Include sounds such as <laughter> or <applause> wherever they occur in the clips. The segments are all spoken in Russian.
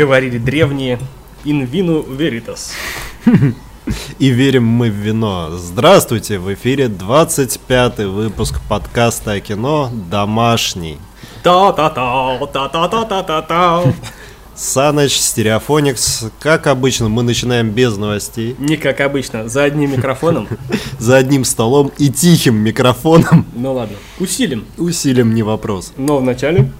говорили древние, in vino veritas. И верим мы в вино. Здравствуйте, в эфире 25 выпуск подкаста о кино «Домашний». Та-та-та, та-та-та-та-та-та. Саныч, Стереофоникс. Как обычно, мы начинаем без новостей, Не как обычно, за одним микрофоном. за одним столом и тихим микрофоном. Ну ладно, усилим. Усилим не вопрос. Но вначале...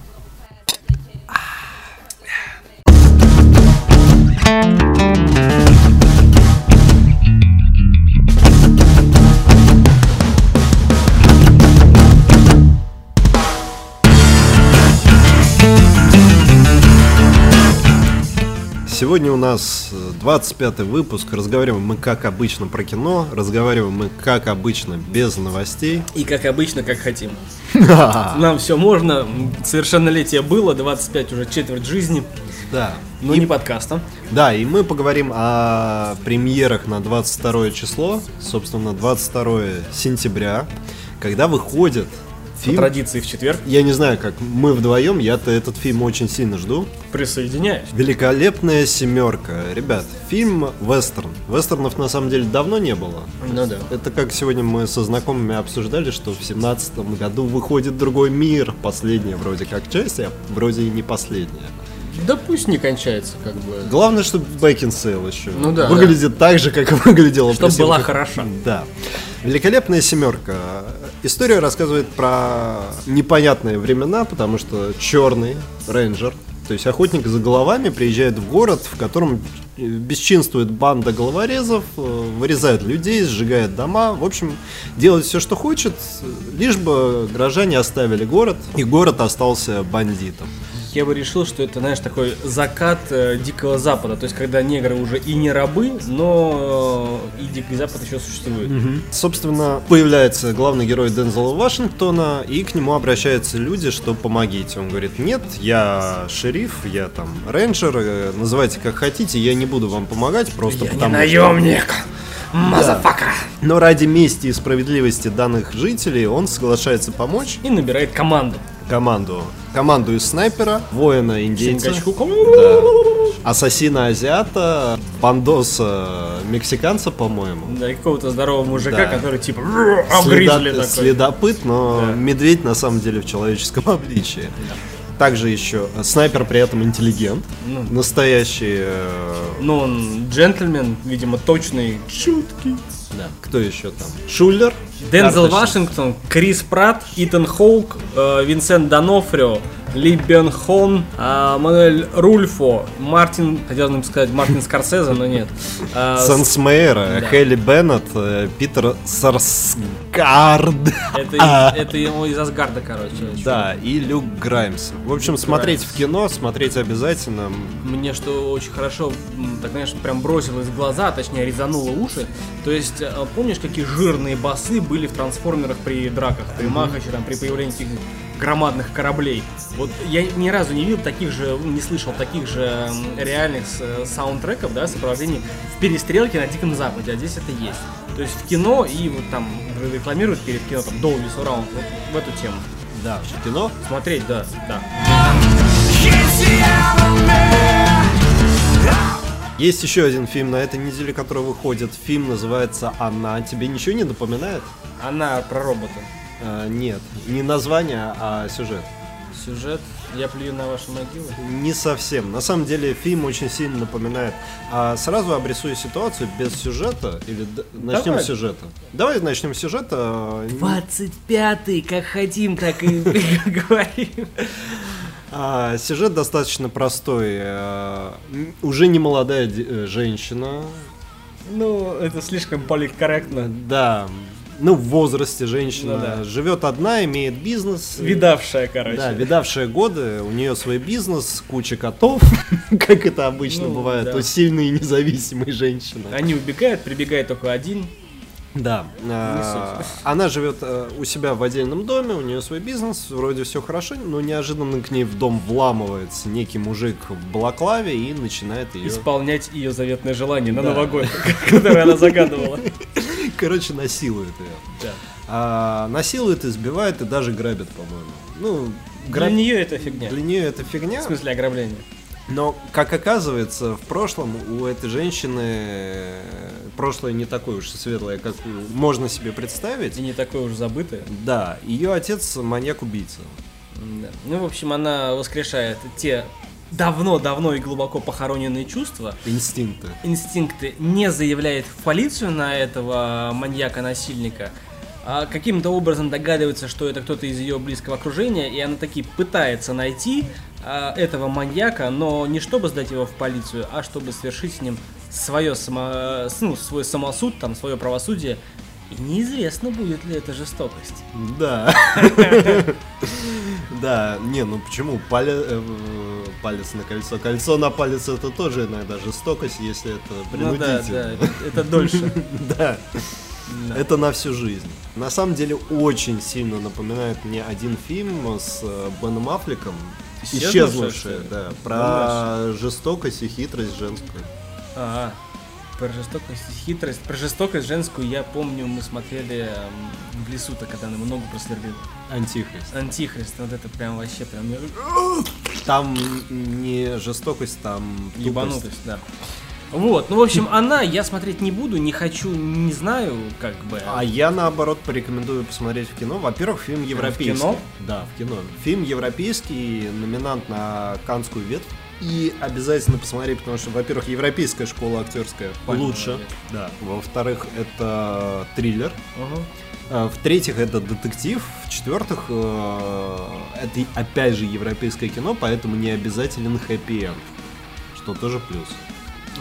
Сегодня у нас 25 выпуск. Разговариваем мы, как обычно, про кино. Разговариваем мы, как обычно, без новостей. И как обычно, как хотим. Нам все можно. Совершеннолетие было, 25 уже четверть жизни. Да. Но не подкаста. Да, и мы поговорим о премьерах на 22 число, собственно, 22 сентября, когда выходит По фильм. традиции в четверг. Я не знаю, как мы вдвоем, я-то этот фильм очень сильно жду. Присоединяюсь. Великолепная семерка. Ребят, фильм вестерн. Вестернов на самом деле давно не было. Ну да. Это как сегодня мы со знакомыми обсуждали, что в семнадцатом году выходит другой мир. Последняя вроде как часть, а вроде и не последняя. Да пусть не кончается, как бы. Главное, чтобы Бэкинсейл еще Ну да, выглядит так же, как и <laughs> выглядела Чтоб при была хороша. Да. Великолепная семерка. История рассказывает про непонятные времена, потому что черный рейнджер, то есть охотник за головами, приезжает в город, в котором э, бесчинствует банда головорезов, э, вырезает людей, сжигает дома, в общем, делает все, что хочет, лишь бы горожане оставили город, и город остался бандитом. Я бы решил, что это, знаешь, такой закат э, Дикого Запада. То есть, когда негры уже и не рабы, но э, и Дикий Запад еще существует. Собственно, появляется главный герой Дензела Вашингтона, и к нему обращаются люди, что помогите. Он говорит, нет, я шериф, я там рейнджер, э, называйте как хотите, я не буду вам помогать, просто Я не потому что... Motherfucker! Но ради мести и справедливости данных жителей он соглашается помочь И набирает команду. команду. Команду из снайпера, воина индейца, да, ассасина азиата, бандоса мексиканца, по-моему. Да, и какого-то здорового мужика, Да. который типа обгрызли Следа- такой. Следопыт, но Да. медведь на самом деле в человеческом <laughs> обличии. Также еще э, снайпер при этом интеллигент. Ну. Настоящий. э, Ну, он джентльмен, видимо, точный, чуткий. да. Кто еще там? Шулер. Дензел Карточный. Вашингтон, Крис Пратт, Итан Хоук, э, Винсент Донофрио, Ли Бен Хон, э, Мануэль Рульфо, Мартин, хотел бы сказать Мартин Скорсезе, но нет. Э, с- Санс Мейер, да. Хелли Беннет, э, Питер Сарсгард. это, из- <laughs> это ему из Асгарда, короче. Да, и Люк Граймс. В общем, смотреть в кино, смотреть обязательно. Мне что очень хорошо, так знаешь, прям бросилось в глаза, а точнее резануло уши. То есть, э, помнишь, какие жирные басы были в трансформерах при драках, при Махаче, там, при появлении этих громадных кораблей. Вот я ни разу не видел таких же, не слышал таких же реальных э, саундтреков, да, сопровождений в перестрелке на Диком Западе, а здесь это есть. То есть в кино и вот там рекламируют перед кино там Dolby Surround, вот в эту тему. Да, в кино. Смотреть, да, да. Есть еще один фильм на этой неделе, который выходит. Фильм называется «Она». Тебе ничего не напоминает? Она про робота. А, нет, не название, а сюжет. Сюжет «Я плюю на ваши могилы». Не совсем. На самом деле фильм очень сильно напоминает. А сразу обрисую ситуацию без сюжета или д- начнем Давай. с сюжета. Давай начнем с сюжета. 25-й, как хотим, так и <laughs> говорим. А, сюжет достаточно простой. А, уже не молодая де- э, женщина. Ну, это слишком политкорректно. Да. Ну, в возрасте женщина. Ну да. Живет одна, имеет бизнес. Видавшая, короче. Да, видавшая годы, у нее свой бизнес, куча котов, <laughs> как это обычно Ну, бывает да. у сильной и независимой женщины. Они убегают, прибегает только один. Да. суть. Она живет э, у себя в отдельном доме, у нее свой бизнес, вроде все хорошо, но неожиданно к ней в дом вламывается некий мужик в балаклаве и начинает ее, Исполнять ее заветное желание на Да. Новый год, <laughs> которое она загадывала. <laughs> короче, насилует ее. Да. А, насилует, избивает и даже грабит, по-моему. Ну, Для нее это фигня. Для нее это фигня. В смысле ограбления. Но, как оказывается, в прошлом у этой женщины прошлое не такое уж светлое, как можно себе представить. И не такое уж забытое. Да, ее отец маньяк-убийца. Да. Ну, в общем, она воскрешает те давно-давно и глубоко похороненные чувства. Инстинкты. Инстинкты. Не заявляет в полицию на этого маньяка-насильника, а каким-то образом догадывается, что это кто-то из ее близкого окружения, и она таки пытается найти а, этого маньяка, но не чтобы сдать его в полицию, а чтобы совершить с ним свое само, ну, свой самосуд, там, свое правосудие. И неизвестно, будет ли это жестокость. Да. <laughs> Да, не, ну почему? Палец на кольцо. Кольцо на палец это тоже иногда жестокость, если это принудительно. Ну да, да, это дольше. <laughs> Да. Это на всю жизнь. На самом деле очень сильно напоминает мне один фильм с э, Беном Аффлеком. Исчезнувшая, да. Про жестокость и хитрость женскую. А, про жестокость и хитрость. Про жестокость женскую я помню, мы смотрели в лесу-то, когда она много просверлила. Антихрист. Антихрист, вот это прям вообще прям... Там не жестокость, там Ебанутость, да. Вот, ну, в общем, она я смотреть не буду, не хочу, не знаю, как бы. А я, наоборот, порекомендую посмотреть в кино. Во-первых, фильм европейский. В кино? Да, в кино. Фильм европейский, номинант на Канскую ветвь. И обязательно посмотреть, потому что, во-первых, европейская школа актерская лучше. Да. Во-вторых, это триллер. Угу. В-третьих, это детектив. В-четвертых, э, это опять же европейское кино, поэтому не обязателен хэппи-энд. Что тоже плюс.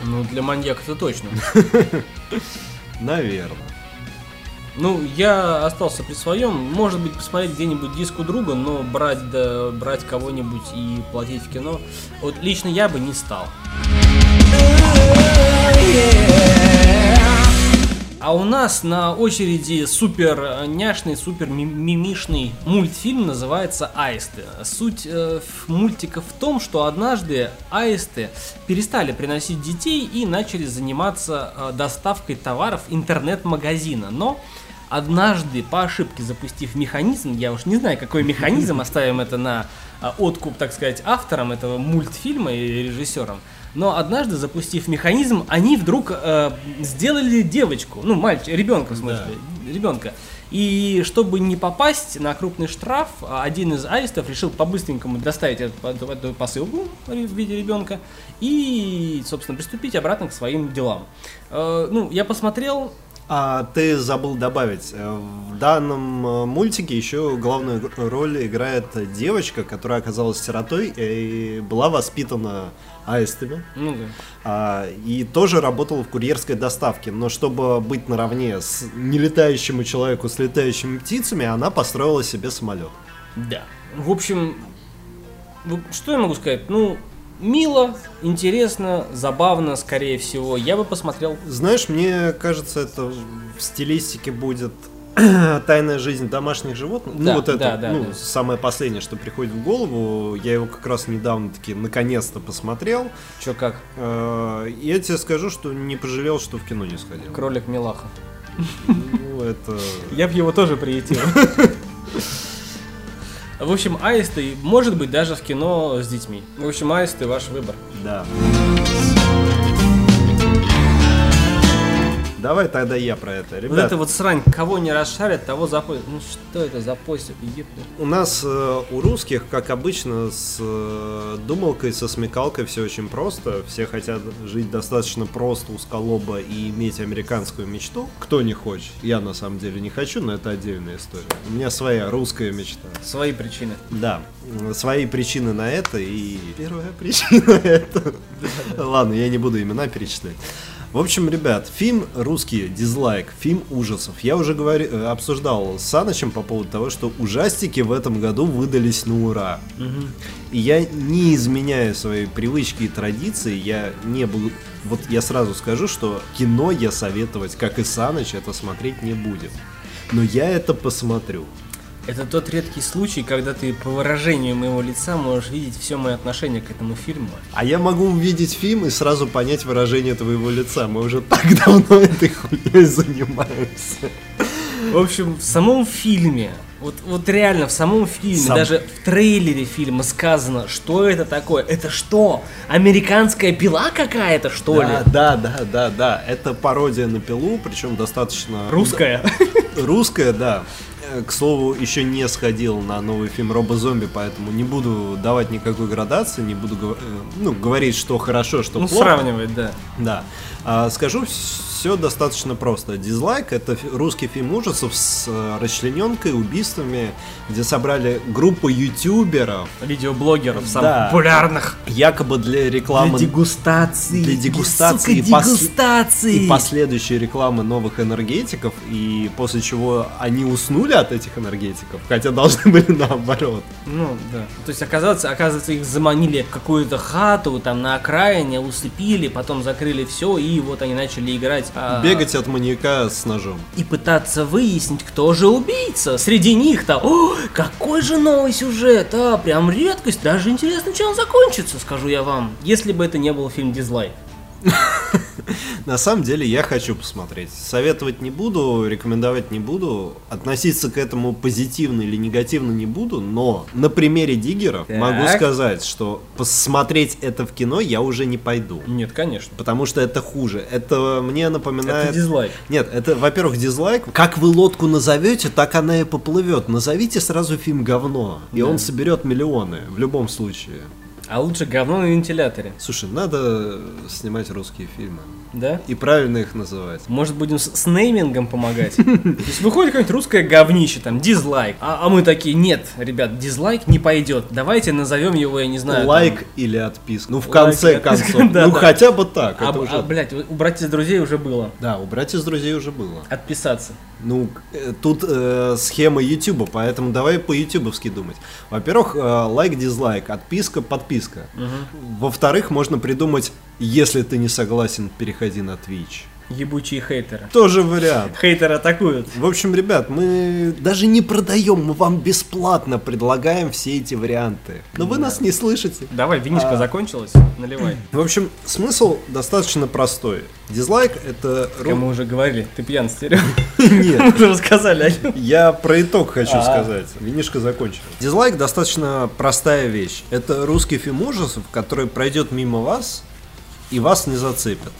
Ну, для маньяка это точно. <laughs> Наверное. Ну, я остался при своем. Может быть, посмотреть где-нибудь диск у друга, но брать, да, брать кого-нибудь и платить в кино. Вот лично я бы не стал. А у нас на очереди супер няшный, супер мимишный мультфильм называется «Аисты». Суть э, мультика в том, что однажды аисты перестали приносить детей и начали заниматься э, доставкой товаров интернет-магазина. Но однажды по ошибке запустив механизм, я уж не знаю, какой механизм, <laughs> оставим это на э, откуп, так сказать, авторам этого мультфильма и режиссерам, но однажды, запустив механизм, они вдруг э, сделали девочку, ну, мальчик, ребенка, в смысле, да. ребенка. И чтобы не попасть на крупный штраф, один из аистов решил по-быстренькому доставить эту, эту посылку в виде ребенка и, собственно, приступить обратно к своим делам. Э, ну, я посмотрел, а ты забыл добавить, э, в данном э, мультике еще главную роль играет девочка, которая оказалась сиротой и была воспитана аистами. Ну да. А, и тоже работала в курьерской доставке. Но чтобы быть наравне с нелетающему человеку с летающими птицами, она построила себе самолет. Да. В общем, что я могу сказать? Ну, мило, интересно, забавно, скорее всего. Я бы посмотрел. Знаешь, мне кажется, это в стилистике будет <clears throat> Тайная жизнь домашних животных. Ну, да, ну, вот это, да, да, ну, да. самое последнее, что приходит в голову. Я его как раз недавно таки наконец-то посмотрел. Че как? Э, я тебе скажу, что не пожалел, что в кино не сходил. Кролик Милаха. Ну, это... <laughs> Я бы его тоже приютил. <laughs> В общем, аисты, может быть, даже в кино с детьми. В общем, аисты ваш выбор. Да. Давай тогда я про это. Ребят, вот это вот срань, кого не расшарят, того запостят. Ну что это за постер? У нас э, у русских, как обычно, с э, думалкой, со смекалкой все очень просто. Все хотят жить достаточно просто, узколобо и иметь американскую мечту. Кто не хочет? Я на самом деле не хочу, но это отдельная история. У меня своя русская мечта. Свои причины. Да, свои причины на это и первая причина <laughs> это. Ладно, я не буду имена перечислять. В общем, ребят, фильм русский, дизлайк, фильм ужасов. Я уже говори, э, обсуждал с Санычем по поводу того, что ужастики в этом году выдались на ура. Угу. И я не изменяю свои привычки и традиции, я не буду... Вот я сразу скажу, что кино я советовать, как и Саныч, это смотреть не будет. Но я это посмотрю. Это тот редкий случай, когда ты по выражению моего лица можешь видеть все мое отношение к этому фильму. А я могу увидеть фильм и сразу понять выражение твоего лица. Мы уже так <laughs> давно этой хуйней занимаемся. В общем, в самом фильме Вот, вот реально в самом фильме, Сам- даже в трейлере фильма сказано, что это такое. Это что? Американская пила какая-то, что ли? Да, да, да, да, да. Это пародия на пилу, причем достаточно Русская. <laughs> русская, да. Э, К слову, еще не сходил на новый фильм Робо-зомби, поэтому не буду давать никакой градации, не буду э, ну, говорить, что хорошо, что Ну, плохо. сравнивать, да. Да. А, скажу все достаточно просто. Дизлайк это русский фильм ужасов с э, расчлененкой, убийствами, где собрали группу ютуберов, Видеоблогеров самых Да. популярных. якобы для рекламы дегустации. для дегустации Сука, и пос- дегустации. и последующей рекламы новых энергетиков, и после чего они уснули от этих энергетиков, хотя должны <laughs> были наоборот. Ну, да. То есть, оказывается, оказывается, их заманили в какую-то хату, там, на окраине, усыпили, потом закрыли все, и вот они начали играть. А, Бегать от маньяка с ножом. И пытаться выяснить, кто же убийца. Среди них-то, о, какой же новый сюжет, а, прям редкость. Даже интересно, чем он закончится, скажу я вам. Если бы это не был фильм Дизлайк. <laughs> На самом деле я хочу посмотреть. Советовать не буду, рекомендовать не буду, относиться к этому позитивно или негативно не буду, но на примере Диггеров Так. могу сказать, что посмотреть это в кино я уже не пойду. Нет, конечно. Потому что это хуже. Это мне напоминает... Это дизлайк. Нет, это, во-первых, дизлайк. Как вы лодку назовете, так она и поплывет. Назовите сразу фильм говно, и Да. он соберет миллионы в любом случае. А лучше говно на вентиляторе, Слушай, надо снимать русские фильмы да? и правильно их называть. Может будем с, с неймингом помогать? То есть выходит какое-нибудь русское говнище, там, дизлайк. А, а мы такие, нет, ребят, дизлайк не пойдет. Давайте назовем его, я не знаю. там, Лайк или отписка. Ну, в Лайк конце концов. <laughs> да, ну, да. хотя бы так. А, уже- а, блядь, у братьев друзей уже было. Да, у братьев друзей уже было. Отписаться. Ну, э, тут э, схема Ютуба, поэтому давай по ютубовски думать. Во-первых, э, лайк, дизлайк, отписка, подписка. Во-вторых, можно придумать, если ты не согласен, переходи на Twitch. Ебучие хейтеры. Тоже вариант. Хейтеры атакуют. В общем, ребят, мы даже не продаем, мы вам бесплатно предлагаем все эти варианты. Но вы нас не слышите. Давай, винишка А. закончилась, наливай. <clears throat> В общем, смысл достаточно простой. Дизлайк это... Как мы уже говорили, ты пьян, стерео. <laughs> <laughs> Нет, Уже рассказали. Я про итог хочу А. сказать. Винишка закончил. Дизлайк достаточно простая вещь. Это русский фильм ужасов, который пройдет мимо вас и вас не зацепит.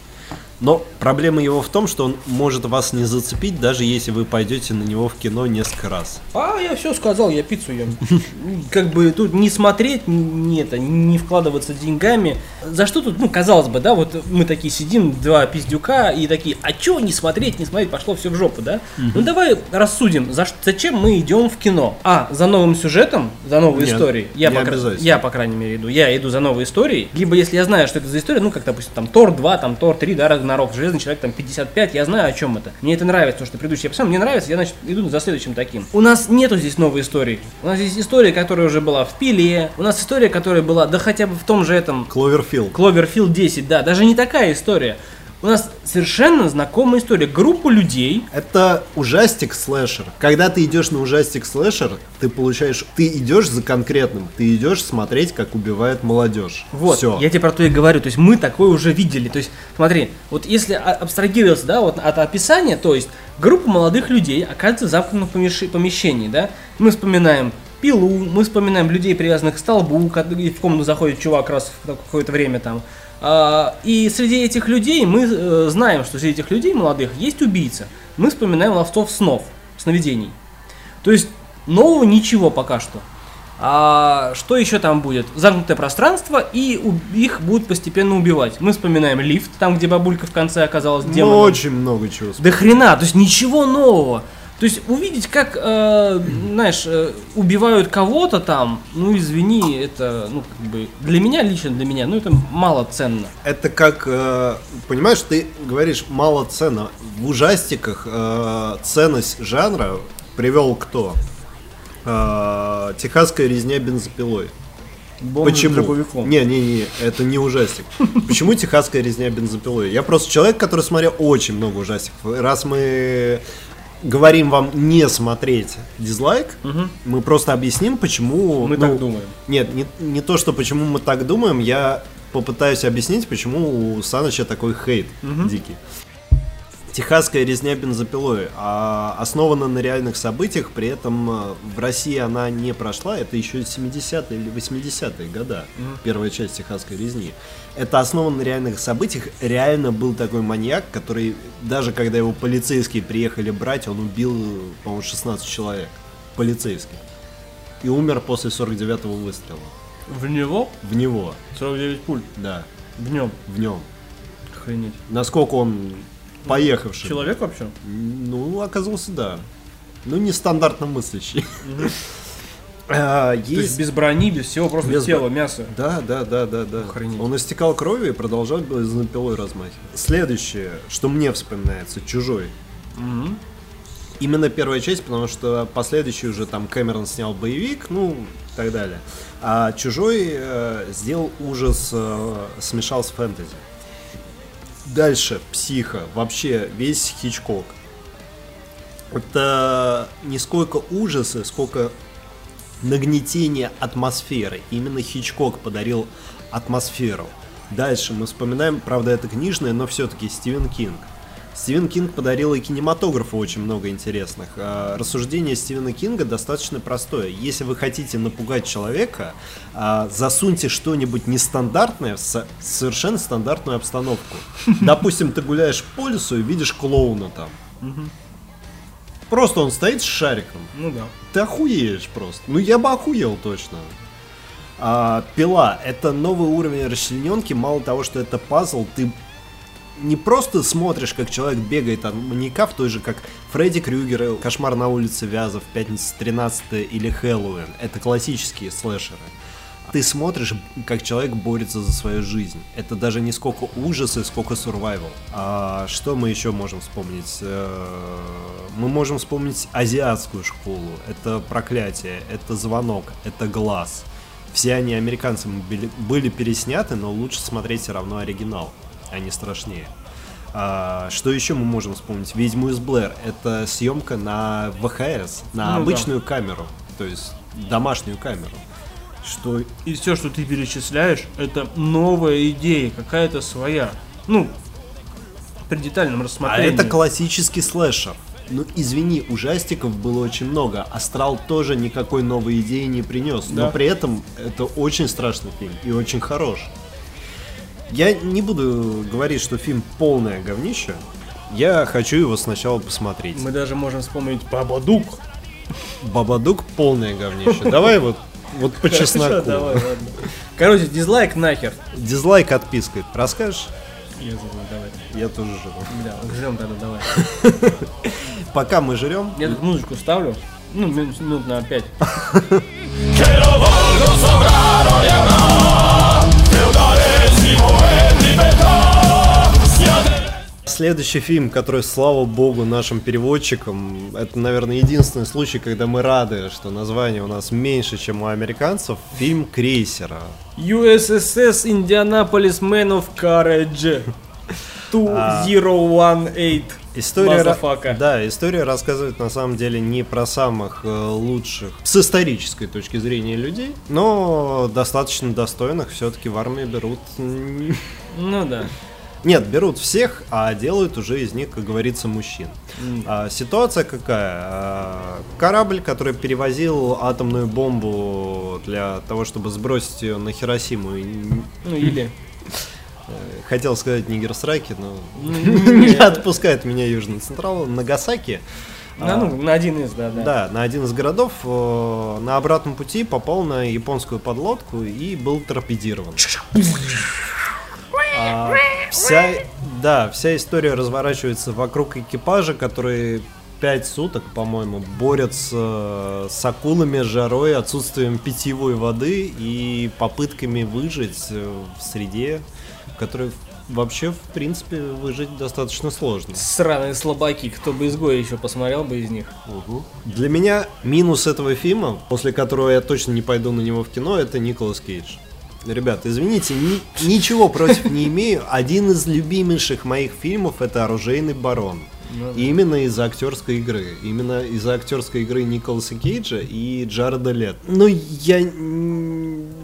Но проблема его в том, что он может вас не зацепить, даже если вы пойдете на него в кино несколько раз. А, я все сказал, я пиццу ем. <laughs> Как бы тут не смотреть, не это, не вкладываться деньгами. За что тут, ну, казалось бы, да, вот мы такие сидим, два пиздюка, и такие, а чё не смотреть, не смотреть, пошло все в жопу, да? Ну давай рассудим, за, зачем мы идем в кино? А, за новым сюжетом, за новой историей. Я, по, я, по крайней мере, иду. Я иду за новой историей. Либо если я знаю, что это за история, ну, как, допустим, там Тор 2, там Тор 3, да, Рагнарок, Железный человек, там 55, я знаю, о чем это. Мне это нравится, потому что предыдущий я посмотрел, мне нравится, я, значит, иду за следующим таким. У нас нету здесь новой истории. У нас здесь история, которая уже была в Пиле, у нас история, которая была, да хотя бы в том же этом Кловерфилд. Кловерфилд 10, да, даже не такая история. У нас совершенно знакомая история. Группа людей, Это ужастик слэшер. Когда ты идешь на ужастик слэшер, ты получаешь, ты идешь за конкретным, ты идешь смотреть, как убивает молодежь. Вот, Все. я тебе про то и говорю. То есть мы такое уже видели. То есть, смотри, вот если абстрагироваться, да, вот от описания, то есть группа молодых людей оказывается в замкнутом помещ- помещении, да. Мы вспоминаем пилу, мы вспоминаем людей, привязанных к столбу, когда в комнату заходит чувак раз в какое-то время там. А, И среди этих людей мы э, знаем, что среди этих людей молодых есть убийца. Мы вспоминаем ловцов снов, сновидений. То есть нового ничего пока что. А что еще там будет? Замкнутое пространство, и их будут постепенно убивать. Мы вспоминаем лифт, там, где бабулька в конце оказалась Ну, демоном. очень много чего. Да хрена, то есть ничего нового. То есть увидеть, как, э, знаешь, э, убивают кого-то там, ну извини, это, ну как бы, для меня, лично для меня, ну это мало ценно. Это как, э, понимаешь, ты говоришь мало ценно. В ужастиках э, ценность жанра привел кто? Э, Техасская резня бензопилой. Бомбы Почему? дробовиком. Не, не, не, это не ужастик. Почему техасская резня бензопилой? Я просто человек, который смотрел очень много ужастиков. Раз мы говорим вам не смотреть дизлайк, мы просто объясним, почему. Мы ну, так думаем. Нет, не, не то, что почему мы так думаем, я попытаюсь объяснить, почему у Саныча такой хейт дикий. Техасская резня бензопилой а, основана на реальных событиях, при этом э, в России она не прошла, это еще 70-е или 80-е года, первая часть Техасской резни. Это основано на реальных событиях, реально был такой маньяк, который, даже когда его полицейские приехали брать, он убил, по-моему, 16 человек, полицейских, и умер после 49-го выстрела. В него В него, 49 пуль. да, В нем. в нем. Охренеть. Насколько он поехавший. Человек вообще? Ну, оказался, да. Ну, нестандартно мыслящий. А, То есть Есть... без брони, без всего, просто Без тело, мясо. Да, да, да, да, да. Охренеть. Он истекал кровью и продолжал бензопилой размахивать. Следующее, что мне вспоминается, «Чужой». Мгм. Именно первая часть, потому что последующий уже там Кэмерон снял боевик, ну, и так далее. А «Чужой» э, сделал ужас, э, смешал с фэнтези. Дальше, «Психо», вообще весь Хичкок. Это не сколько ужасы, сколько нагнетение атмосферы. Именно Хичкок подарил атмосферу. Дальше мы вспоминаем, правда это книжное, но все-таки Стивен Кинг. Стивен Кинг подарил и кинематографу очень много интересных. А, Рассуждение Стивена Кинга достаточно простое. Если вы хотите напугать человека, а, засуньте что-нибудь нестандартное в со- совершенно стандартную обстановку. <laughs> Допустим, ты гуляешь по лесу и видишь клоуна там. Просто он стоит с шариком. Ну да. Ты охуеешь просто. Ну, я бы охуел точно. А, пила — это новый уровень расчлененки. Мало того, что это пазл, ты не просто смотришь, как человек бегает от маньяка, в той же, как Фредди Крюгер, Кошмар на улице Вязов, Пятница 13 или Хэллоуин. Это классические слэшеры. Ты смотришь, как человек борется за свою жизнь. Это даже не сколько ужасы, сколько survival. А что мы еще можем вспомнить? Э, Мы можем вспомнить азиатскую школу. Это проклятие, это звонок, это глаз. Все они американцами были, пересняты, но лучше смотреть все равно оригинал. Они страшнее. А, что еще мы можем вспомнить? Ведьму из Блэр. Это съемка на ВХС, на Ну да. обычную камеру. То есть домашнюю камеру. Что И все, что ты перечисляешь, это новая идея, какая-то своя. Ну, при детальном А рассмотрении. это классический слэшер. Ну, извини, ужастиков было очень много. Астрал тоже никакой новой идеи не принес. Да. Но при этом это очень страшный фильм и очень хорош. Я не буду говорить, что фильм полное говнище. Я хочу его сначала посмотреть. Мы даже можем вспомнить Бабадук. Бабадук полное говнище. Давай вот, вот по чесноку. <laughs> Давай, ладно. Короче, дизлайк нахер. Дизлайк отпиской. Расскажешь? Я забыл, давай. Я тоже живу. Бля, жрем тогда, давай. <laughs> Пока мы жрем, Я тут музычку ставлю. Ну, минут на пять. <laughs> Следующий фильм, который, слава богу, нашим переводчикам, это, наверное, единственный случай, когда мы рады, что название у нас меньше, чем у американцев, фильм «Крейсера». USSS Indianapolis Man of Courage. 2018. История, да, история рассказывает на самом деле не про самых э, лучших с исторической точки зрения людей, но достаточно достойных все-таки в армии берут. Ну да. Нет, берут всех, а делают уже из них, как говорится, мужчин. М. А, ситуация какая? А, корабль, который перевозил атомную бомбу для того, чтобы сбросить ее на Хиросиму, Ну или. э, хотел сказать Нигерсраки, но Ну, <laughs> не не- отпускает меня Южный Централ, Нагасаки. На, ну, на один из, да, да. Да, на один из городов э, на обратном пути попал на японскую подлодку и был торпедирован. А, вся, да, вся история разворачивается вокруг экипажа, который пять суток, по-моему, борются с акулами, жарой, отсутствием питьевой воды и попытками выжить э, в среде, в которой вообще, в принципе, выжить достаточно сложно. Сраные слабаки, кто бы изгоя еще посмотрел бы из них. Для меня минус этого фильма, после которого я точно не пойду на него в кино, это Николас Кейдж. Ребят, извините, ни- ничего против не имею. Один из любимейших моих фильмов это «Оружейный барон». Ну, именно из-за актерской игры. Именно из-за актерской игры Николаса Кейджа и Джареда Лет. Ну, я...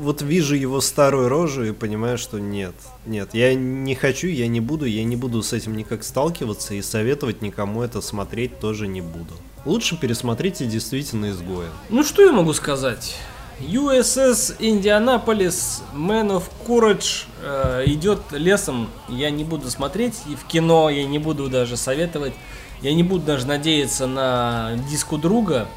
вот вижу его старую рожу и понимаю, что нет, нет, я не хочу, я не буду, я не буду с этим никак сталкиваться и советовать никому это смотреть тоже не буду. Лучше пересмотрите действительно изгоя. Ну что я могу сказать? USS Индианаполис Man of Courage э, идет лесом. Я не буду смотреть и в кино, я не буду даже советовать. Я не буду даже надеяться на диску друга.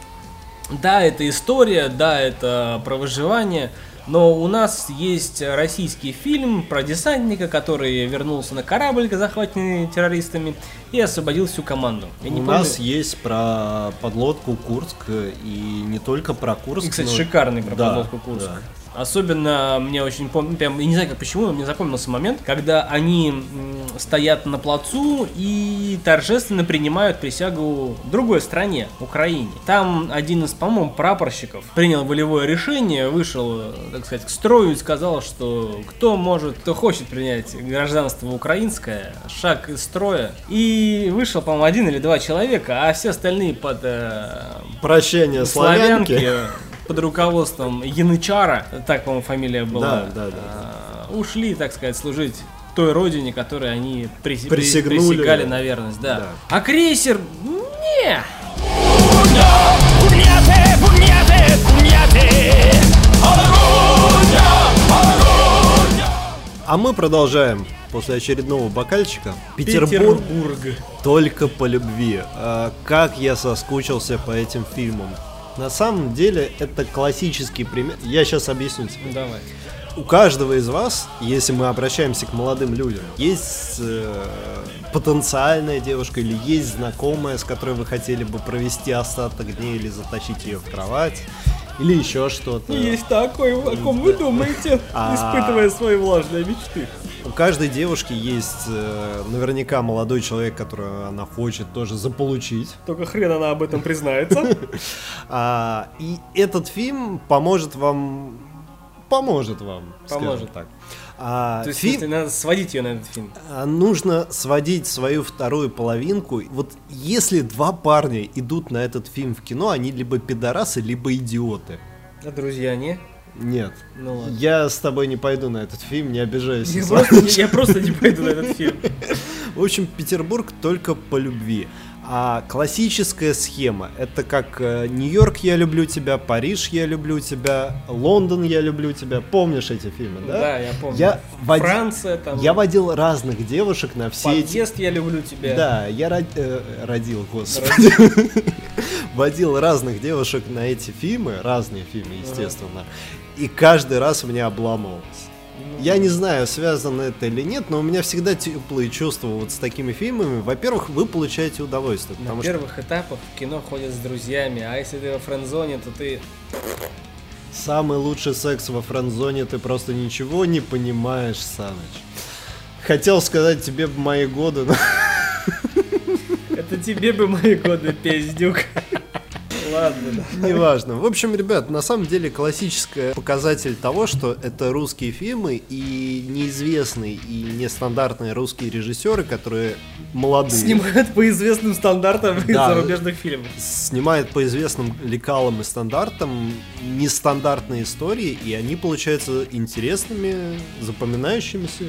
Да, это история, да, это про выживание, но у нас есть российский фильм про десантника, который вернулся на корабль, захваченный террористами, и освободил всю команду. Я не у помню... нас есть про подлодку Курск, и не только про Курск. И, кстати, но... шикарный про да, подлодку Курск. Да. Особенно мне очень помню, прям, я не знаю как почему, но мне запомнился момент, когда они стоят на плацу и торжественно принимают присягу другой стране, Украине. Там один из, по-моему, прапорщиков принял волевое решение, вышел, так сказать, к строю и сказал, что кто может, кто хочет принять гражданство украинское, шаг из строя. И вышел, по-моему, один или два человека, а все остальные под э, прощение славянки, славянки под руководством Янычара, так, по-моему, фамилия была, да, да, да, да. ушли, так сказать, служить той родине, которой они прис... присягали на верность, да. да. А крейсер, не. А мы продолжаем после очередного бокальчика. Петербург, Петербург. только по любви. А, как я соскучился по этим фильмам. На самом деле это классический пример. Я сейчас объясню тебе. Давай. У каждого из вас, если мы обращаемся к молодым людям, есть э, потенциальная девушка или есть знакомая, с которой вы хотели бы провести остаток дней или затащить ее в кровать или еще что-то. Есть такой, о ком вы думаете, а. испытывая свои влажные мечты. У каждой девушки есть э, наверняка молодой человек, которого она хочет тоже заполучить. Только хрен она об этом признается. <laughs> А, и этот фильм поможет вам... Поможет вам, Поможет. так. А, То есть, фильм, надо сводить ее на этот фильм. А, нужно сводить свою вторую половинку. Вот если два парня идут на этот фильм в кино, они либо пидорасы, либо идиоты. А друзья не? Нет. Ну ладно. Я с тобой не пойду на этот фильм, не обижайся. Я, просто, я просто не пойду на этот фильм. <laughs> В общем, Петербург только по любви. А классическая схема это как э, Нью-Йорк я люблю тебя, Париж я люблю тебя, Лондон я люблю тебя. Помнишь эти фильмы, да? Да, я помню. Я вод... Франция там. Я водил разных девушек на все Подъезд эти. я люблю тебя. Да, я род... э, родил, господи. <laughs> водил разных девушек на эти фильмы, разные фильмы, естественно. И каждый раз меня обламывался. Я не знаю, связано это или нет, но у меня всегда теплые чувства вот с такими фильмами. Во-первых, вы получаете удовольствие. На первых что... этапах в кино ходят с друзьями, а если ты во френдзоне, то ты... Самый лучший секс во френдзоне, ты просто ничего не понимаешь, Саныч. Хотел сказать тебе бы мои годы, но... Это тебе бы мои годы, пиздюк. Ладно. Неважно. В общем, ребят, на самом деле классический показатель того, что это русские фильмы и неизвестные и нестандартные русские режиссеры, которые молодые. Снимают по известным стандартам да, зарубежных фильмов. Снимают по известным лекалам и стандартам нестандартные истории, и они получаются интересными, запоминающимися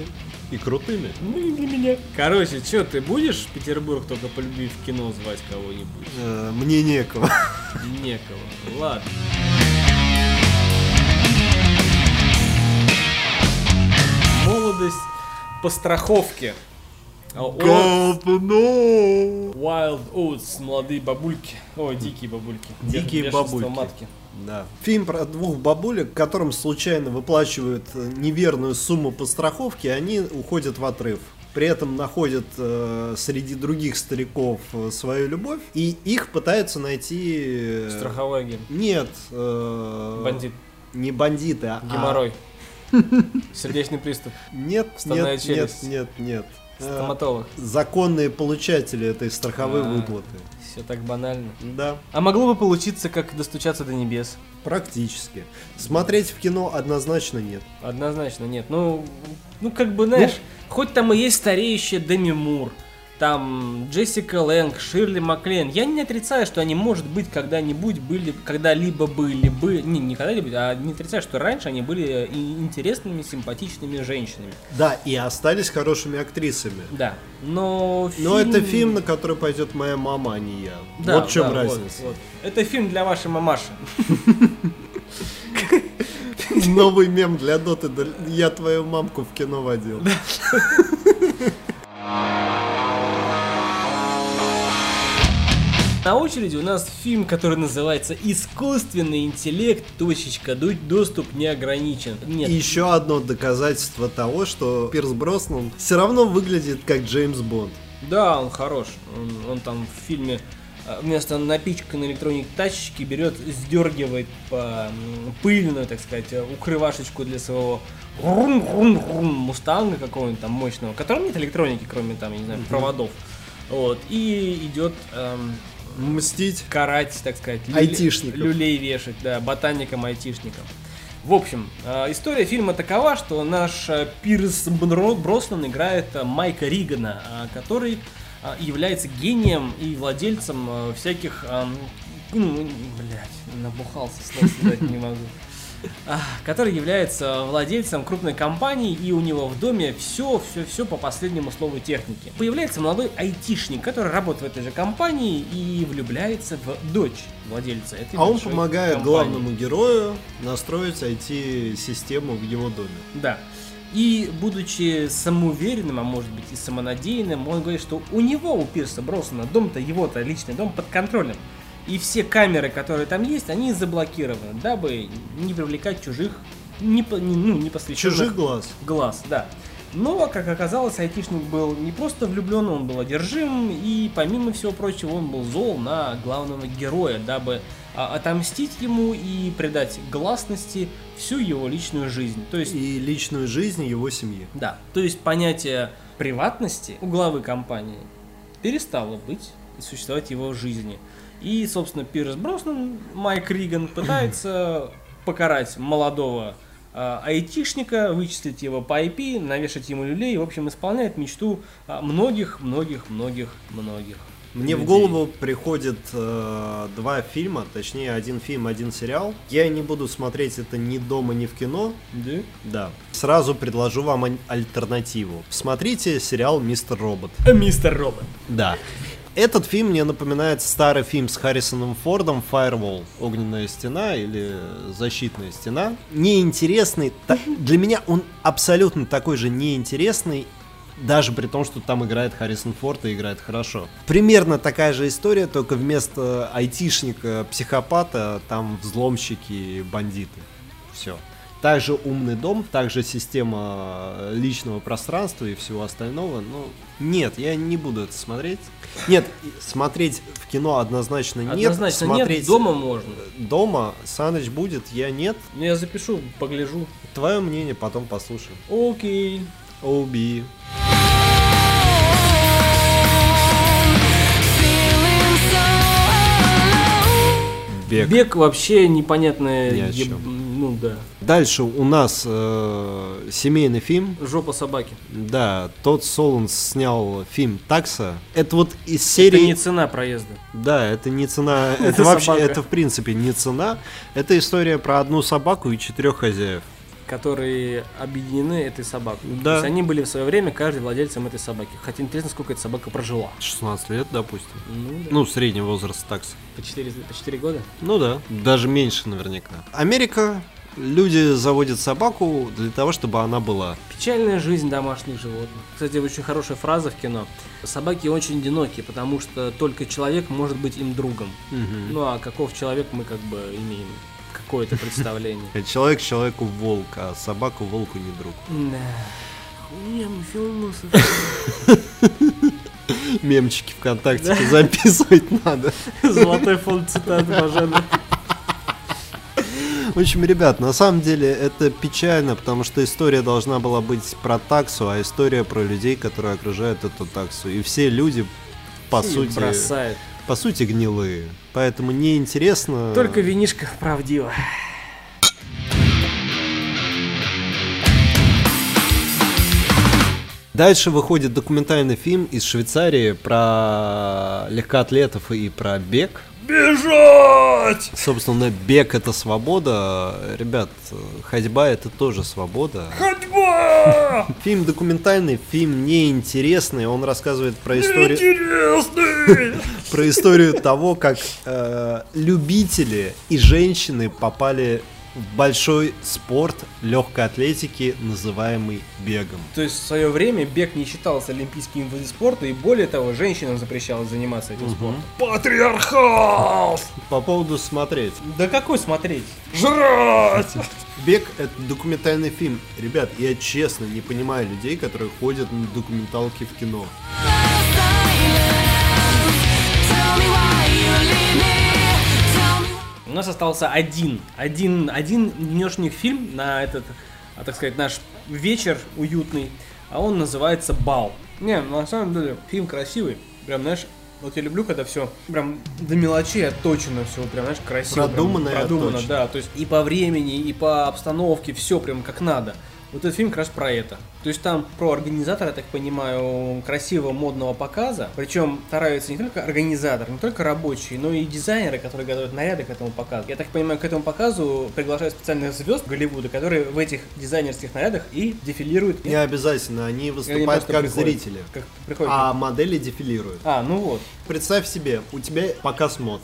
и крутыми. Ну и для меня. Короче, что, ты будешь Петербург только по любви в кино звать кого-нибудь? Э, мне некого. Некого. Ладно. Молодость по страховке. God, no. Wild Oats, молодые бабульки. Ой, дикие бабульки. Дикие бабульки. матки. Да. Фильм про двух бабулек, которым случайно выплачивают э, неверную сумму по страховке, они уходят в отрыв. При этом находят э, среди других стариков э, свою любовь, и их пытаются найти... Э, Страховой агент. Нет. Э, Бандит. Не бандиты, а... Геморрой. <laughs> Сердечный приступ. Нет, нет, нет, нет, нет. Стоматолог. Законные получатели этой страховой а, выплаты. Все так банально. Да. А могло бы получиться, как достучаться до небес? Практически. Смотреть в кино однозначно нет. Однозначно нет. Ну, ну как бы, знаешь, ну, хоть там и есть стареющая Деми Мур, там Джессика Лэнг, Ширли Маклен. Я не отрицаю, что они, может быть, когда-нибудь были, когда-либо были бы, не, не когда-либо, а не отрицаю, что раньше они были интересными, симпатичными женщинами. Да, и остались хорошими актрисами. Да, но Но это фильм, на который пойдет моя мама, а не я. Да, вот в чем да, разница. вот, вот. Это фильм для вашей мамаши. <laughs> Новый мем для Доты. Я твою мамку в кино водил. <laughs> На очереди у нас фильм, который называется «Искусственный интеллект. Точечка. До- Доступ не ограничен». Нет, И еще одно доказательство того, что Пирс Броснан все равно выглядит как Джеймс Бонд. да, он хорош. Он, он там в фильме э, вместо напичканной электроник тачечки берет, сдергивает по пыльную, так сказать, э, укрывашечку для своего рум-рум-рум мустанга какого-нибудь там мощного, в котором нет электроники, кроме там, я не знаю, проводов. Вот, и идет эм, Мстить. карать, так сказать, Айтишников. люлей вешать, да, ботаникам, айтишникам. В общем, э, история фильма такова, что наш э, Пирс Бро- Броснан играет э, Майка Ригана, который является гением и владельцем всяких... ну, блядь, набухался, слов сказать не могу. <laughs> <laughs> Который является владельцем крупной компании, и у него в доме все, все, все по последнему слову техники. Появляется молодой айтишник, который работает в этой же компании и влюбляется в дочь владельца этой А он помогает компании. главному герою настроить IT-систему в его доме. Да. И будучи самоуверенным, а может быть и самонадеянным, он говорит, что у него, у Пирса Бросона, дом-то его-то личный дом под контролем. И все камеры, которые там есть, они заблокированы, дабы не привлекать чужих, не, не- ну, не Чужих глаз. глаз, да. Но, как оказалось, айтишник был не просто влюблен, он был одержим, и помимо всего прочего, он был зол на главного героя, дабы а, отомстить ему и придать гласности всю его личную жизнь. То есть, И личную жизнь его семьи. да, то есть понятие приватности у главы компании перестало быть и существовать в его жизни. И, собственно, Пирс Броснан, Майк Риган пытается покарать молодого а, айтишника, вычислить его по IP, навешать ему люлей, в общем, исполняет мечту а, многих-многих-многих-многих. Мне в людей. голову приходят э, два фильма, точнее один фильм, один сериал. Я не буду смотреть это ни дома, ни в кино. Да? Да. Сразу предложу вам альтернативу. Смотрите сериал «Мистер Робот». Мистер Робот. Да. Этот фильм мне напоминает старый фильм с Харрисоном Фордом «Firewall» «Огненная стена» или «Защитная стена». Неинтересный. Для меня он абсолютно такой же неинтересный, даже при том, что там играет Харрисон Форд и играет хорошо. Примерно такая же история, только вместо айтишника-психопата там взломщики и бандиты. Все. Также умный дом, также система э, личного пространства и всего остального. Ну, нет, я не буду это смотреть. Нет, смотреть в кино однозначно нет. Однозначно смотреть нет, дома можно. дома Саныч будет, я нет. Ну, я запишу, погляжу. Твое мнение потом послушаем. Окей. Оуби. Бег. Бег вообще непонятное... Ни о чем. Ну да. Дальше у нас э, семейный фильм. Жопа собаки. Да, тот Солонс снял фильм «Такса». Это вот из Это серии... не цена проезда. Да, это не цена, <laughs> это Это вообще, это в принципе не цена. Это история про одну собаку и четырех хозяев. которые объединены этой собакой. Да. То есть они были в свое время каждый владельцем этой собаки. Хотя интересно, сколько эта собака прожила. 16 лет, допустим. Ну, да. Ну, средний возраст такса. по, 4, по 4 года. Ну да, даже меньше наверняка. Америка, люди заводят собаку для того, чтобы она была. Печальная жизнь домашних животных. Кстати, очень хорошая фраза в кино. Собаки очень одиноки, потому что только человек может быть им другом. Ну а каков человек мы как бы имеем какое-то представление. <laughs> Человек человеку волк, а собаку волку не друг. Да. <laughs> Мемчики ВКонтакте записывать надо. <laughs> Золотой фонд цитат Бажена. В общем, ребят, на самом деле это печально, потому что история должна была быть про таксу, а история про людей, которые окружают эту таксу. И все люди, по сути, бросает. по сути, гнилые. Поэтому неинтересно. Только винишка правдиво. Дальше выходит документальный фильм из Швейцарии про легкоатлетов и про бег. Бежать! Собственно, бег это свобода. Ребят, ходьба это тоже свобода. Ходьба! <laughs> Фильм документальный, фильм неинтересный. Он рассказывает про историю, Интересный! <laughs> про историю того, как э, любители и женщины попали в большой спорт легкой атлетики, называемый бегом. То есть в свое время бег не считался олимпийским видом спорта, и более того, женщинам запрещалось заниматься этим спортом. Патриархат! По поводу смотреть. Да какой смотреть? Жрать! Бег это документальный фильм. Ребят, я честно не понимаю людей, которые ходят на документалки в кино. У нас остался один, один, один внешний фильм на этот, а, так сказать, наш вечер уютный, а он называется «Бал». Не, на самом деле, фильм красивый, прям, знаешь, вот я люблю, когда все прям до мелочей отточено, все прям, знаешь, красиво. прям Продумано и продумано, отточено. да, то есть и по времени, и по обстановке, все прям как надо. Вот этот фильм как раз про это. То есть там про организатора, я так понимаю, красивого модного показа. Причем стараются не только организатор, не только рабочие, но и дизайнеры, которые готовят наряды к этому показу. Я так понимаю, к этому показу приглашают специальных звезд Голливуда, которые в этих дизайнерских нарядах и дефилируют. Не обязательно, они они выступают просто как приходят. зрители. Как приходят. А модели дефилируют. А, ну вот. Представь себе, у тебя показ мод.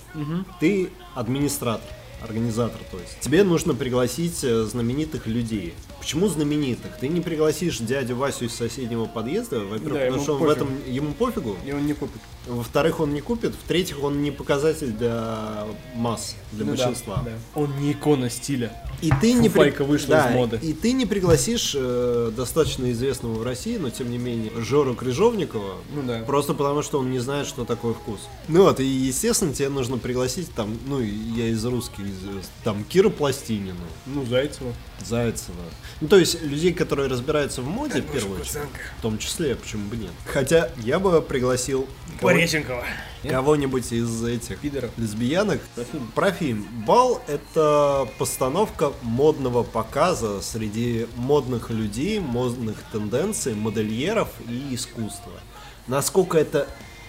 Ты администратор, организатор, то есть. Тебе нужно пригласить э, знаменитых людей. Почему знаменитых? Ты не пригласишь дядю Васю из соседнего подъезда, во-первых, Да, потому что он в пофиг. этом ему пофигу. И он не купит. Во-вторых, он не купит. В-третьих, он не показатель для масс, для Ну да, большинства. да. Он не икона стиля. И ты не при- вышла да, из моды. И ты не пригласишь э, достаточно известного в России, но тем не менее Жору Крыжовникова, Ну да. просто потому что он не знает, что такое вкус. Ну вот, и естественно тебе нужно пригласить там, ну я из русских звезд, там Кира Пластинину, Ну, Зайцева. Зайцева. Ну то есть людей, которые разбираются в моде, в первую очередь. В том числе, почему бы нет. Хотя я бы пригласил Пореченкова. кого-нибудь из этих Пидоров. лесбиянок. Про фильм. Про фильм. Бал — это постановка модного показа среди модных людей, модных тенденций, модельеров и искусства. Насколько это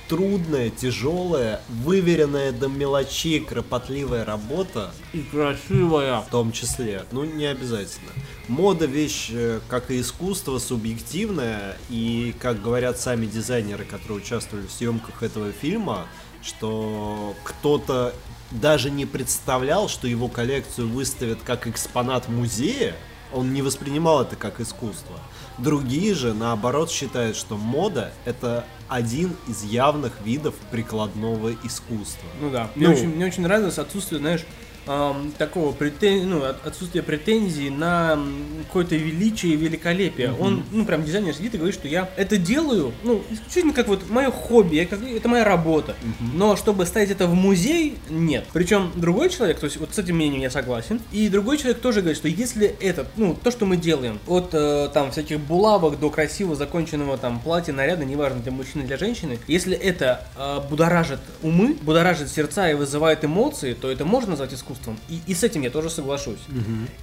трудная, тяжелая, выверенная до мелочей, кропотливая работа, И красивая. в том числе. Ну, не обязательно. Мода вещь, э, как и искусство, субъективная. И, как говорят сами дизайнеры, которые участвовали в съемках этого фильма, что кто-то даже не представлял, что его коллекцию выставят как экспонат музея. Он не воспринимал это как искусство. Другие же, наоборот, считают, что мода — это один из явных видов прикладного искусства. Ну да. Мне, Ну. очень, мне очень нравилось отсутствие, знаешь, ам, такого претен... ну, от- отсутствие претензий на какое-то величие и великолепие. Он, ну, прям дизайнер сидит и говорит, что я это делаю, ну, исключительно как вот мое хобби, как- это моя работа. Но чтобы ставить это в музей, нет. Причем другой человек, то есть вот с этим мнением я согласен, и другой человек тоже говорит, что если это, ну, то, что мы делаем, от э, там всяких булавок до красиво законченного там платья, наряда, неважно, для мужчины, для женщины, если это э, будоражит умы, будоражит сердца и вызывает эмоции, то это можно назвать искусством. И, и с этим я тоже соглашусь.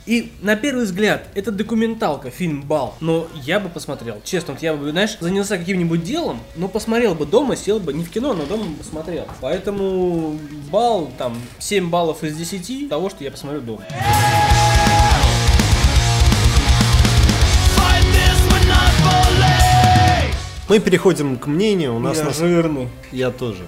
И на первый взгляд, это документалка, фильм Бал. Но я бы посмотрел. Честно, вот я бы, знаешь, занялся каким-нибудь делом, но посмотрел бы дома, сел бы, не в кино, но дома бы посмотрел. Поэтому бал, там, 7 баллов из 10 того, что я посмотрю дома. Мы переходим к мнению. У нас Я на жирный. Я тоже.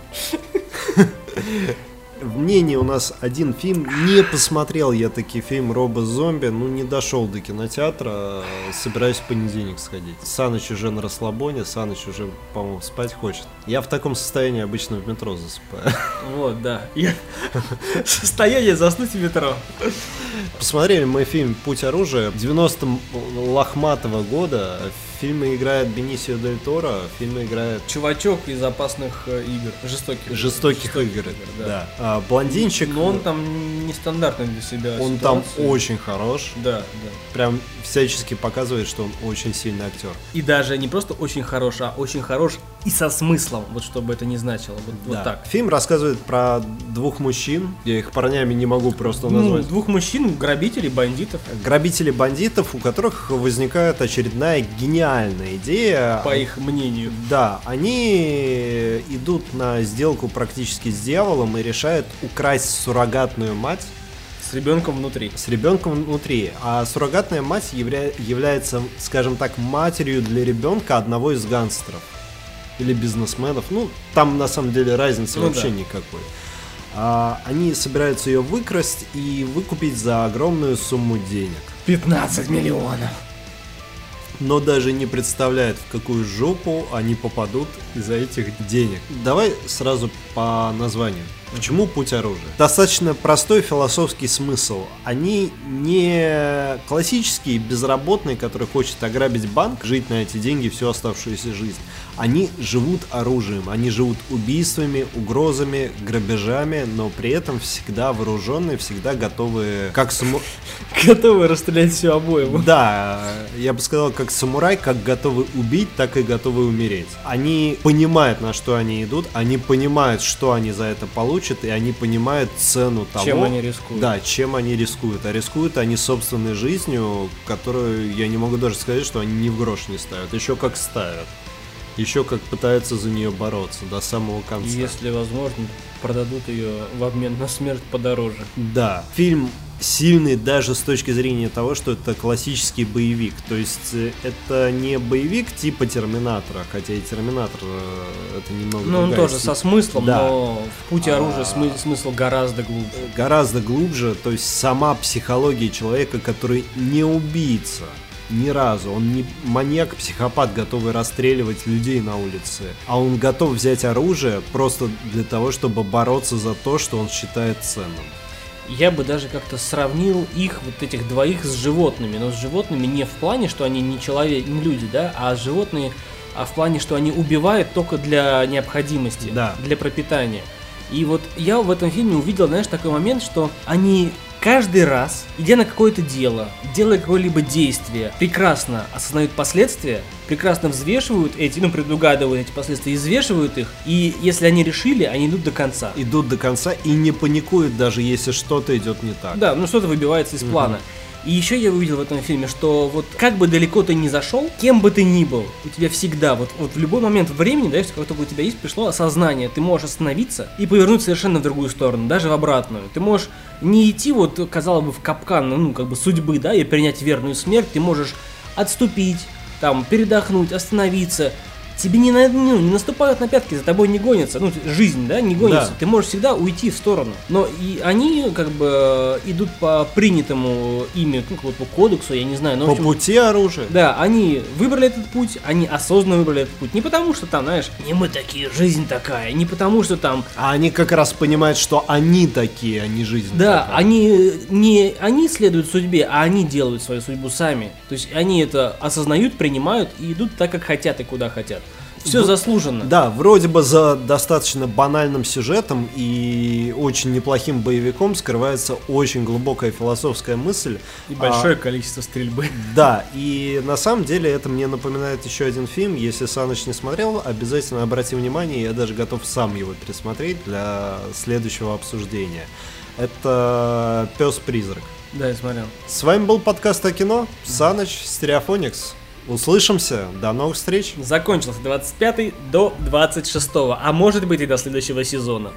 <laughs> В мнении у нас один фильм. Не посмотрел я таки фильм Роба Зомби. Ну, не дошел до кинотеатра. Собираюсь в понедельник сходить. Саныч уже на расслабоне. Саныч уже, по-моему, спать хочет. Я в таком состоянии обычно в метро засыпаю. Вот, да. Я... Состояние заснуть в метро. Посмотрели мы фильм «Путь оружия» 90 лохматого года. Фильме играет Бенисио Дель Торо. В фильме играет Чувачок из опасных э, игр. Жестоких. жестоких игр. да. Да. А, блондинчик. Но он там нестандартный для себя. он там ситуация. очень хорош. Да, да. прям всячески показывает, что он очень сильный актер. И даже не просто очень хорош, а очень хорош и со смыслом, вот что бы это ни значило. Вот, вот Да. так. Фильм рассказывает про двух мужчин. Я их парнями не могу просто Ну, назвать. двух мужчин грабителей, бандитов. Грабители бандитов, у которых возникает очередная гениальная идея. По их мнению. Да, они идут на сделку практически с дьяволом и решают украсть суррогатную мать С ребенком внутри. с ребенком внутри. А суррогатная мать явля- является, скажем так, матерью для ребенка одного из гангстеров. Или бизнесменов. Ну, там на самом деле разницы Ну вообще да. никакой. А, они собираются ее выкрасть и выкупить за огромную сумму денег. 15 миллионов. Но даже не представляет, в какую жопу они попадут из-за этих денег. Давай сразу по названию. Почему путь оружия? Достаточно простой философский смысл. Они не классические безработные, который хочет ограбить банк, жить на эти деньги всю оставшуюся жизнь. Они живут оружием, они живут убийствами, угрозами, грабежами, но при этом всегда вооруженные, всегда готовы, как саму... <laughs> Готовы расстрелять всю обоим. Да, я бы сказал, как самурай, как готовы убить, так и готовы умереть. Они понимают, на что они идут, они понимают, что они за это получат, и они понимают цену того... Чем они рискуют. Да, чем они рискуют. А рискуют они собственной жизнью, которую я не могу даже сказать, что они ни в грош не ставят. Еще как ставят. Еще как пытаются за нее бороться до самого конца. Если возможно, продадут ее в обмен на смерть подороже. Да, фильм сильный даже с точки зрения того, что это классический боевик. То есть э, это не боевик типа Терминатора, хотя и Терминатор э, это немного Ну, он тоже стиль. со смыслом, Да. но в пути оружия А. смы- смысл гораздо глубже. гораздо глубже, то есть сама психология человека, который не убийца ни разу, он не маньяк-психопат, готовый расстреливать людей на улице, а он готов взять оружие просто для того, чтобы бороться за то, что он считает ценным. Я бы даже как-то сравнил их, вот этих двоих, с животными. Но с животными не в плане, что они не человек, не люди, да, а животные, а в плане, что они убивают только для необходимости, Да. для пропитания. И вот я в этом фильме увидел, знаешь, такой момент, что они каждый раз, идя на какое-то дело, делая какое-либо действие, прекрасно осознают последствия, прекрасно взвешивают эти, ну, предугадывают эти последствия, и взвешивают их, и если они решили, они идут до конца. Идут до конца и не паникуют, даже если что-то идет не так. Да, ну что-то выбивается из плана. И еще я увидел в этом фильме, что вот как бы далеко ты ни зашел, кем бы ты ни был, у тебя всегда, вот, вот в любой момент времени, да, если как только у тебя есть, пришло осознание, ты можешь остановиться и повернуть совершенно в другую сторону, даже в обратную. Ты можешь не идти вот, казалось бы, в капкан, ну, как бы судьбы, да, и принять верную смерть, ты можешь отступить, там, передохнуть, остановиться. Тебе не, на- ну, не наступают на пятки, за тобой не гонятся. Ну, жизнь, да, не гонится. Да. Ты можешь всегда уйти в сторону. Но и они как бы идут по принятому ими ну, как бы по кодексу, я не знаю. Но, По общем, пути оружия. да, они выбрали этот путь, они осознанно выбрали этот путь. Не потому, что там, знаешь, не мы такие, жизнь такая. Не потому, что там А они как раз понимают, что они такие, а не жизнь. Да, такая. они не они следуют судьбе, а они делают свою судьбу сами. То есть они это осознают, принимают и идут так, как хотят и куда хотят. Все заслуженно. Да, вроде бы за достаточно банальным сюжетом и очень неплохим боевиком скрывается очень глубокая философская мысль. И А, большое количество стрельбы. <laughs> да, и на самом деле это мне напоминает еще один фильм. Если Саныч не смотрел, обязательно обрати внимание, я даже готов сам его пересмотреть для следующего обсуждения. Это Пес-призрак. Да, я смотрел. С вами был подкаст о кино, Саныч, Стереофоникс. Услышимся, до новых встреч. Закончился 25 до 26, а может быть и до следующего сезона.